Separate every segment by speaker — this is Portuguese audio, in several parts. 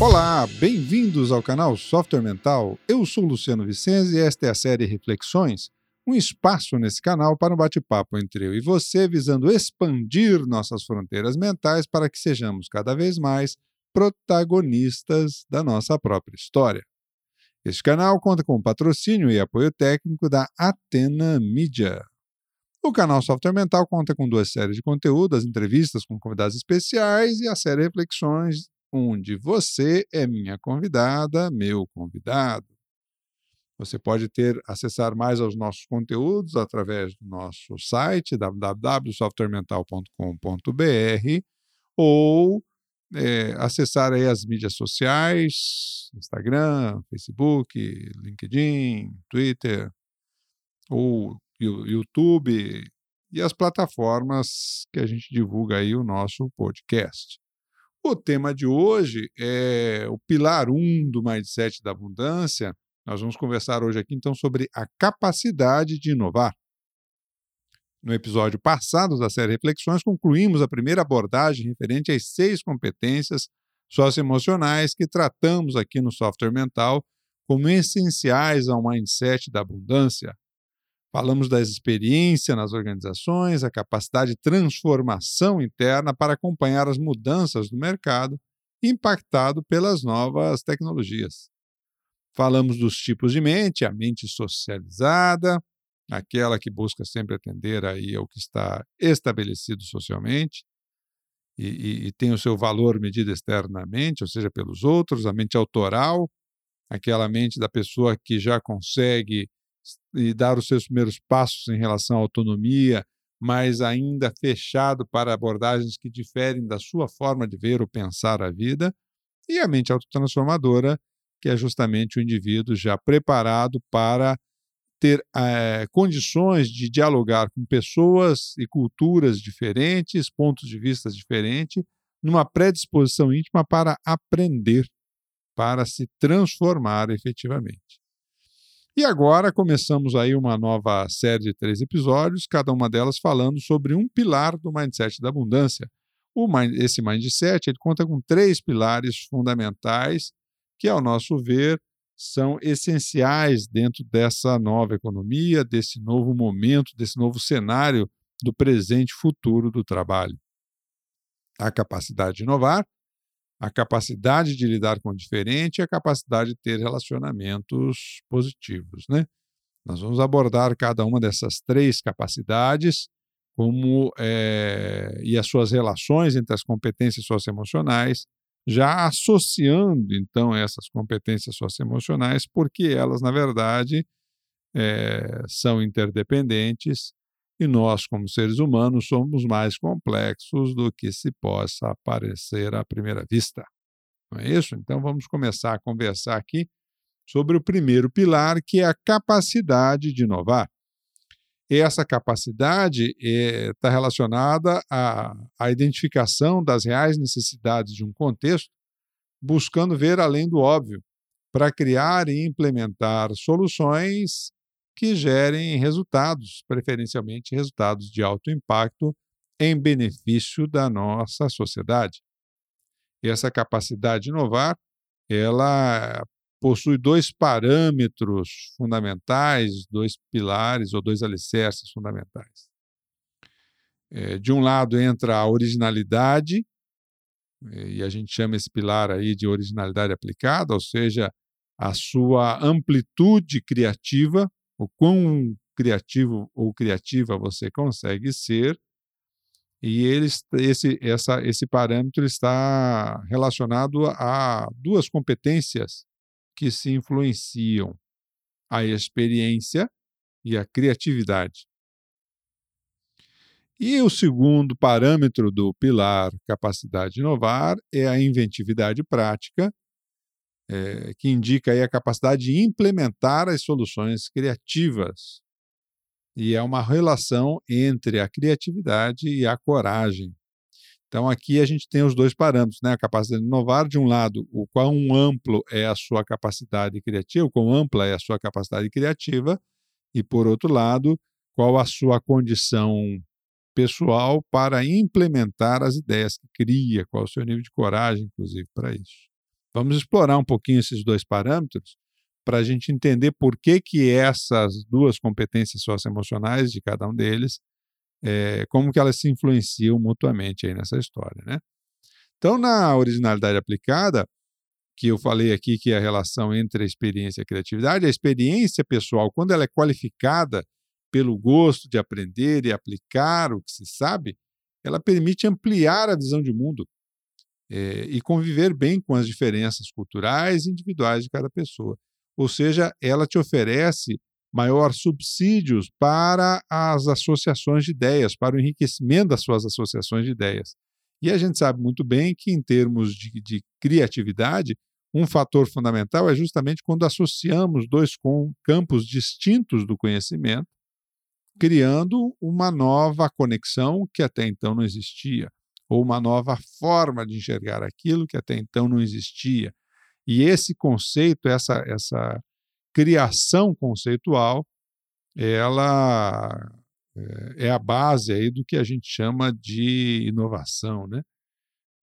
Speaker 1: Olá, bem-vindos ao canal Software Mental. Eu sou Luciano Vicenzi e esta é a série Reflexões, um espaço nesse canal para um bate-papo entre eu e você, visando expandir nossas fronteiras mentais para que sejamos cada vez mais protagonistas da nossa própria história. Este canal conta com patrocínio e apoio técnico da Atena Media. O canal Software Mental conta com duas séries de conteúdo, as entrevistas com convidados especiais e a série Reflexões onde você é minha convidada, meu convidado. Você pode ter acessar mais aos nossos conteúdos através do nosso site www.softwaremental.com.br ou é, acessar aí as mídias sociais, Instagram, Facebook, LinkedIn, Twitter, ou YouTube e as plataformas que a gente divulga aí o nosso podcast. O tema de hoje é o pilar 1 um do mindset da abundância. Nós vamos conversar hoje aqui então sobre a capacidade de inovar. No episódio passado da série Reflexões, concluímos a primeira abordagem referente às seis competências socioemocionais que tratamos aqui no software mental como essenciais ao mindset da abundância. Falamos da experiência nas organizações, a capacidade de transformação interna para acompanhar as mudanças do mercado impactado pelas novas tecnologias. Falamos dos tipos de mente, a mente socializada, aquela que busca sempre atender aí ao que está estabelecido socialmente e, e, e tem o seu valor medido externamente, ou seja, pelos outros, a mente autoral, aquela mente da pessoa que já consegue e dar os seus primeiros passos em relação à autonomia, mas ainda fechado para abordagens que diferem da sua forma de ver ou pensar a vida, e a mente autotransformadora, que é justamente o indivíduo já preparado para ter é, condições de dialogar com pessoas e culturas diferentes, pontos de vista diferentes, numa predisposição íntima para aprender, para se transformar efetivamente. E agora começamos aí uma nova série de três episódios, cada uma delas falando sobre um pilar do mindset da abundância. O, esse mindset ele conta com três pilares fundamentais que, ao nosso ver, são essenciais dentro dessa nova economia, desse novo momento, desse novo cenário do presente e futuro do trabalho. A capacidade de inovar, a capacidade de lidar com o diferente e a capacidade de ter relacionamentos positivos, né? Nós vamos abordar cada uma dessas três capacidades como é, e as suas relações entre as competências socioemocionais, já associando então essas competências socioemocionais, porque elas na verdade é, são interdependentes e nós, como seres humanos, somos mais complexos do que se possa parecer à primeira vista. Não é isso? Então vamos começar a conversar aqui sobre o primeiro pilar, que é a capacidade de inovar. Essa capacidade está eh, relacionada à, à identificação das reais necessidades de um contexto, buscando ver além do óbvio, para criar e implementar soluções que gerem resultados, preferencialmente resultados de alto impacto em benefício da nossa sociedade. E essa capacidade de inovar, ela possui dois parâmetros fundamentais, dois pilares ou dois alicerces fundamentais. É, de um lado entra a originalidade, e a gente chama esse pilar aí de originalidade aplicada, ou seja, a sua amplitude criativa, o quão criativo ou criativa você consegue ser, e eles, esse, essa, esse parâmetro está relacionado a duas competências que se influenciam: a experiência e a criatividade. E o segundo parâmetro do pilar capacidade de inovar é a inventividade prática, é, que indica aí a capacidade de implementar as soluções criativas. E é uma relação entre a criatividade e a coragem. Então, aqui a gente tem os dois parâmetros, né? A capacidade de inovar, de um lado, o quão amplo é a sua capacidade criativa, o quão ampla é a sua capacidade criativa, e, por outro lado, qual a sua condição pessoal para implementar as ideias que cria, qual o seu nível de coragem, inclusive, para isso. Vamos explorar um pouquinho esses dois parâmetros para a gente entender por que, que essas duas competências socioemocionais de cada um deles, é, como que elas se influenciam mutuamente aí nessa história, né? Então, na originalidade aplicada, que eu falei aqui que é a relação entre a experiência e a criatividade, a experiência pessoal, quando ela é qualificada pelo gosto de aprender e aplicar o que se sabe, ela permite ampliar a visão de mundo é, e conviver bem com as diferenças culturais e individuais de cada pessoa. Ou seja, ela te oferece maior subsídios para as associações de ideias, para o enriquecimento das suas associações de ideias. E a gente sabe muito bem que, em termos de, de criatividade, um fator fundamental é justamente quando associamos dois campos distintos do conhecimento criando uma nova conexão que até então não existia, ou uma nova forma de enxergar aquilo que até então não existia. E esse conceito, essa, essa criação conceitual, ela é, é a base aí do que a gente chama de inovação, né?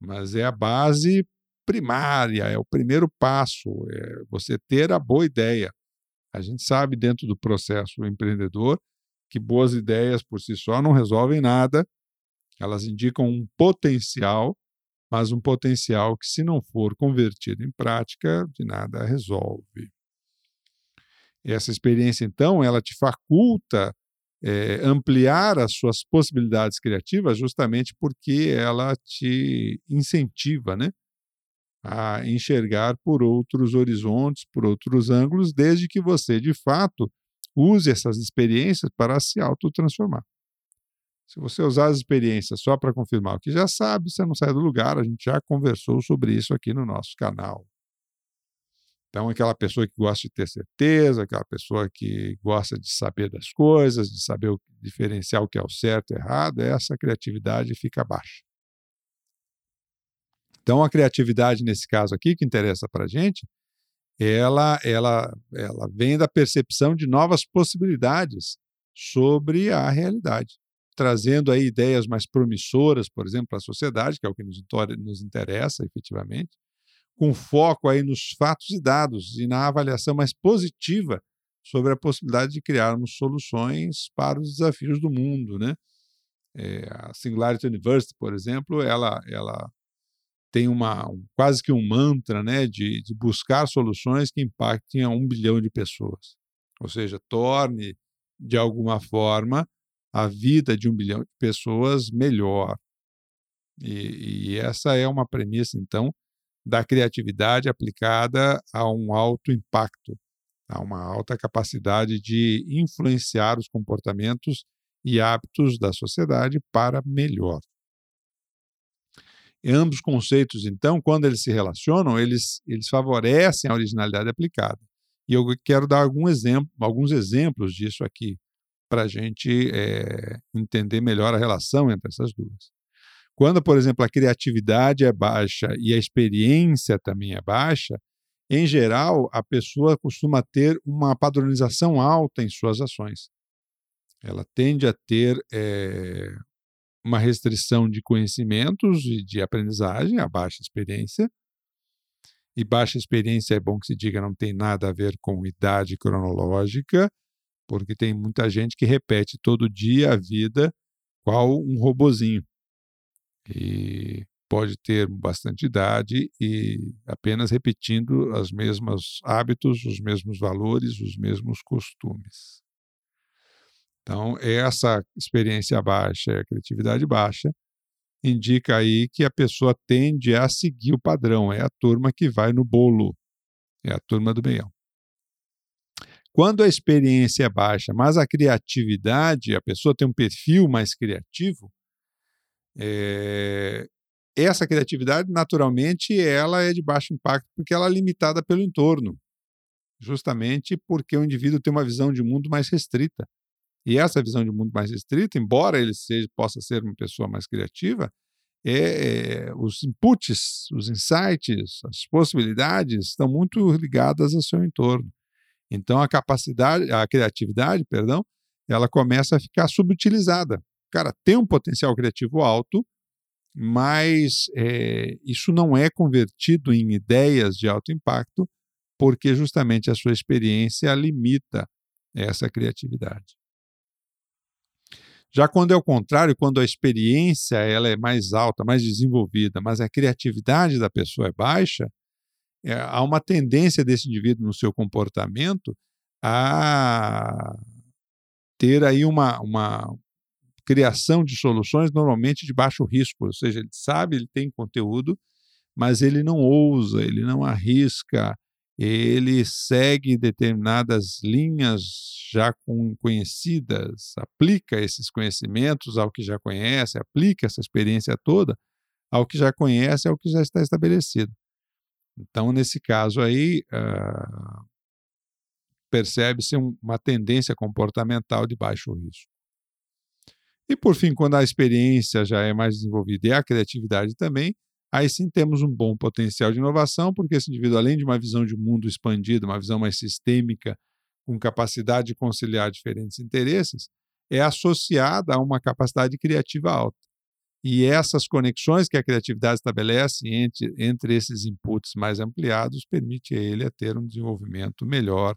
Speaker 1: Mas é a base primária, é o primeiro passo, é você ter a boa ideia. A gente sabe dentro do processo empreendedor que boas ideias por si só não resolvem nada, elas indicam um potencial, mas um potencial que, se não for convertido em prática, de nada resolve. Essa experiência, então, ela te faculta é, ampliar as suas possibilidades criativas justamente porque ela te incentiva né, a enxergar por outros horizontes, por outros ângulos, desde que você, de fato, Use essas experiências para se autotransformar. Se você usar as experiências só para confirmar o que já sabe, você não sai do lugar. A gente já conversou sobre isso aqui no nosso canal. Então, aquela pessoa que gosta de ter certeza, aquela pessoa que gosta de saber das coisas, de saber o, diferenciar o que é o certo e errado, essa criatividade fica baixa. Então, a criatividade, nesse caso aqui, que interessa para a gente, ela, ela, ela vem da percepção de novas possibilidades sobre a realidade, trazendo aí ideias mais promissoras, por exemplo, para a sociedade, que é o que nos, nos interessa efetivamente, com foco aí nos fatos e dados e na avaliação mais positiva sobre a possibilidade de criarmos soluções para os desafios do mundo, né? É, a Singularity University, por exemplo, ela, ela tem uma, um, quase que um mantra né, de, de buscar soluções que impactem a um bilhão de pessoas. Ou seja, torne, de alguma forma, a vida de um bilhão de pessoas melhor. E, e, essa é uma premissa, então, da criatividade aplicada a um alto impacto, a uma alta capacidade de influenciar os comportamentos e hábitos da sociedade para melhor ambos conceitos, então, quando eles se relacionam, eles, eles favorecem a originalidade aplicada. E eu quero dar algum exemplo, alguns exemplos disso aqui, para a gente é, entender melhor a relação entre essas duas. Quando, por exemplo, a criatividade é baixa e a experiência também é baixa, em geral, a pessoa costuma ter uma padronização alta em suas ações. Ela tende a ter é, uma restrição de conhecimentos e de aprendizagem, a baixa experiência. E baixa experiência é bom que se diga, não tem nada a ver com idade cronológica, porque tem muita gente que repete todo dia a vida qual um robozinho. E pode ter bastante idade e apenas repetindo os mesmos hábitos, os mesmos valores, os mesmos costumes. Então, essa experiência baixa, a criatividade baixa, indica aí que a pessoa tende a seguir o padrão, é a turma que vai no bolo, é a turma do meião. Quando a experiência é baixa, mas a criatividade, a pessoa tem um perfil mais criativo, é, essa criatividade, naturalmente, ela é de baixo impacto porque ela é limitada pelo entorno, justamente porque o indivíduo tem uma visão de mundo mais restrita. E essa visão de mundo mais restrita, embora ele seja, possa ser uma pessoa mais criativa, é, é, os inputs, os insights, as possibilidades estão muito ligadas ao seu entorno. Então a capacidade, a criatividade, perdão, ela começa a ficar subutilizada. Cara tem um potencial criativo alto, mas é, isso não é convertido em ideias de alto impacto, porque justamente a sua experiência limita essa criatividade. Já quando é o contrário, quando a experiência ela é mais alta, mais desenvolvida, mas a criatividade da pessoa é baixa, é, há uma tendência desse indivíduo no seu comportamento a ter aí uma, uma criação de soluções normalmente de baixo risco, ou seja, ele sabe, ele tem conteúdo, mas ele não ousa, ele não arrisca, ele segue determinadas linhas já conhecidas, aplica esses conhecimentos ao que já conhece, aplica essa experiência toda ao que já conhece, ao que já está estabelecido. Então, nesse caso aí, uh, percebe-se uma tendência comportamental de baixo risco. E, por fim, quando a experiência já é mais desenvolvida e a criatividade também, aí sim temos um bom potencial de inovação, porque esse indivíduo, além de uma visão de mundo expandida, uma visão mais sistêmica, com capacidade de conciliar diferentes interesses, é associada a uma capacidade criativa alta. E essas conexões que a criatividade estabelece entre, entre esses inputs mais ampliados permite a ele a ter um desenvolvimento melhor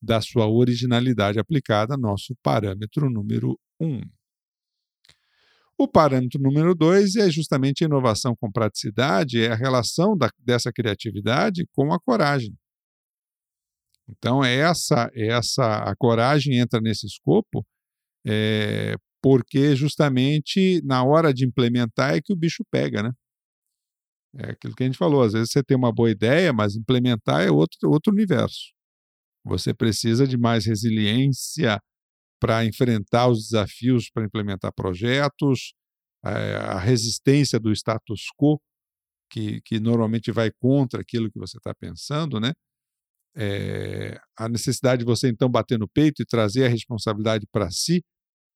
Speaker 1: da sua originalidade aplicada, nosso parâmetro número um. O parâmetro número dois é justamente a inovação com praticidade, é a relação da, dessa criatividade com a coragem. Então, essa, essa a coragem entra nesse escopo é, porque justamente na hora de implementar é que o bicho pega, né? É aquilo que a gente falou, às vezes você tem uma boa ideia, mas implementar é outro, outro universo. Você precisa de mais resiliência para enfrentar os desafios para implementar projetos, eh, a resistência do status quo, que, que normalmente vai contra aquilo que você está pensando, né? É, a necessidade de você então bater no peito e trazer a responsabilidade para si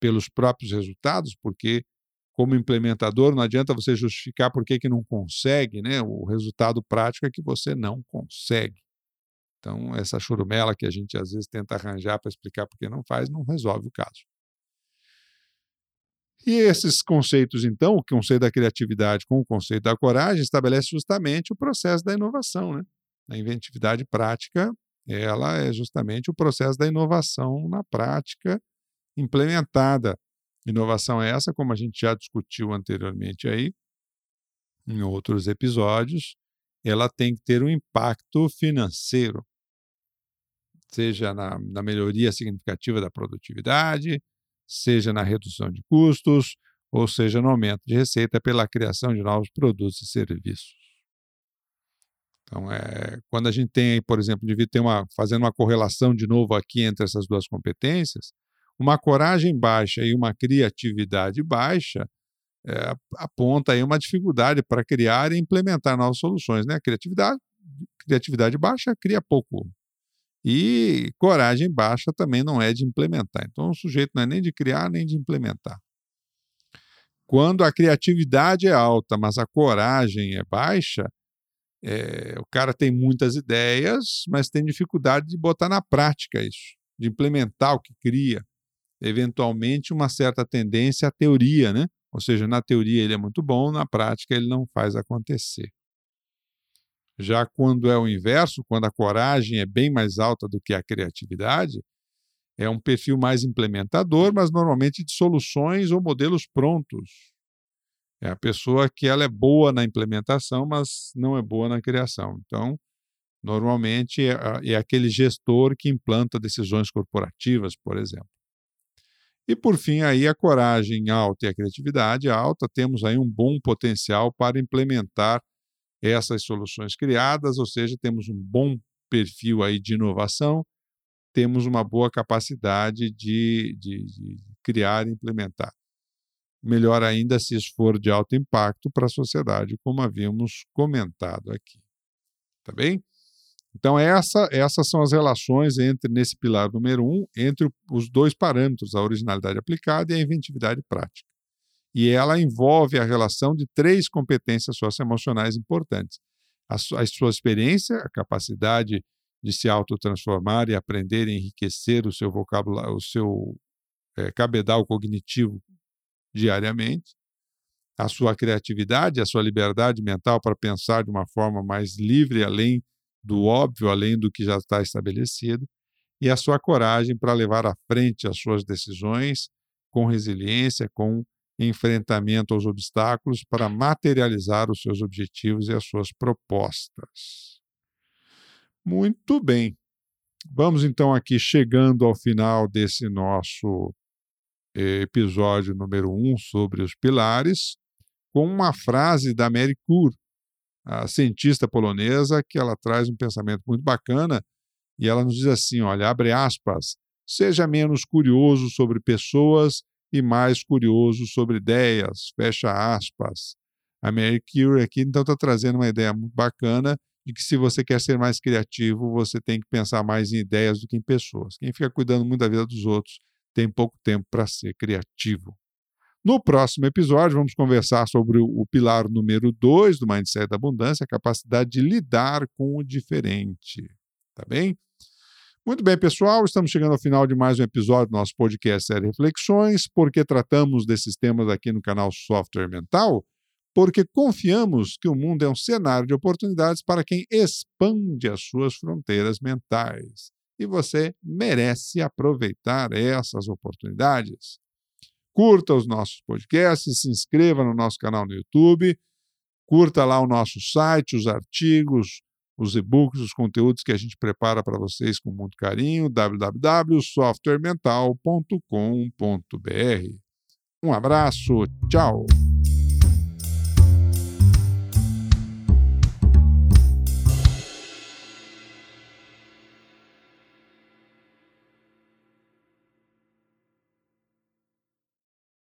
Speaker 1: pelos próprios resultados, porque como implementador não adianta você justificar por que, que não consegue, né? O resultado prático é que você não consegue. Então, essa churumela que a gente às vezes tenta arranjar para explicar por que não faz, não resolve o caso. E esses conceitos, então, o conceito da criatividade com o conceito da coragem, estabelece justamente o processo da inovação. Né? A inventividade prática, ela é justamente o processo da inovação na prática implementada. Inovação é essa, como a gente já discutiu anteriormente aí, em outros episódios, ela tem que ter um impacto financeiro seja na, na melhoria significativa da produtividade, seja na redução de custos, ou seja no aumento de receita pela criação de novos produtos e serviços. Então, é, quando a gente tem, por exemplo, devia ter uma, fazendo uma correlação de novo aqui entre essas duas competências, uma coragem baixa e uma criatividade baixa é, aponta aí uma dificuldade para criar e implementar novas soluções. Né? Criatividade, criatividade baixa cria pouco, e coragem baixa também não é de implementar. Então, o sujeito não é nem de criar nem de implementar. Quando a criatividade é alta, mas a coragem é baixa, é, o cara tem muitas ideias, mas tem dificuldade de botar na prática isso, de implementar o que cria. Eventualmente, uma certa tendência à teoria, né? Ou seja, na teoria ele é muito bom, na prática ele não faz acontecer. Já quando é o inverso, quando a coragem é bem mais alta do que a criatividade, é um perfil mais implementador, mas normalmente de soluções ou modelos prontos. É a pessoa que ela é boa na implementação, mas não é boa na criação. Então, normalmente é, é aquele gestor que implanta decisões corporativas, por exemplo. E por fim, aí a coragem alta e a criatividade alta, temos aí um bom potencial para implementar essas soluções criadas, ou seja, temos um bom perfil aí de inovação, temos uma boa capacidade de, de, de criar e implementar. Melhor ainda se isso for de alto impacto para a sociedade, como havíamos comentado aqui. Tá bem? Então, essa, essas são as relações entre, nesse pilar número um, entre os dois parâmetros, a originalidade aplicada e a inventividade prática. E ela envolve a relação de três competências socioemocionais importantes: a, a sua experiência, a capacidade de se autotransformar e aprender e enriquecer o seu vocabulário, o seu é, cabedal cognitivo diariamente, a sua criatividade, a sua liberdade mental para pensar de uma forma mais livre, além do óbvio, além do que já está estabelecido, e a sua coragem para levar à frente as suas decisões com resiliência, com enfrentamento aos obstáculos para materializar os seus objetivos e as suas propostas. Muito bem. Vamos então aqui chegando ao final desse nosso eh, episódio número 1 um sobre os pilares, com uma frase da Mary Kur, a cientista polonesa, que ela traz um pensamento muito bacana e ela nos diz assim: olha, abre aspas, seja menos curioso sobre pessoas e mais curioso sobre ideias, fecha aspas. A Mary Curie aqui então está trazendo uma ideia muito bacana de que se você quer ser mais criativo, você tem que pensar mais em ideias do que em pessoas. Quem fica cuidando muito da vida dos outros tem pouco tempo para ser criativo. No próximo episódio, vamos conversar sobre o pilar número 2 do Mindset da Abundância, a capacidade de lidar com o diferente. Tá bem? Muito bem, pessoal, estamos chegando ao final de mais um episódio do nosso podcast Série Reflexões. Por que tratamos desses temas aqui no canal Software Mental? Porque confiamos que o mundo é um cenário de oportunidades para quem expande as suas fronteiras mentais. E você merece aproveitar essas oportunidades. Curta os nossos podcasts, se inscreva no nosso canal no YouTube, curta lá o nosso site, os artigos, os e-books, os conteúdos que a gente prepara para vocês com muito carinho, www.softwaremental.com.br. Um abraço, tchau!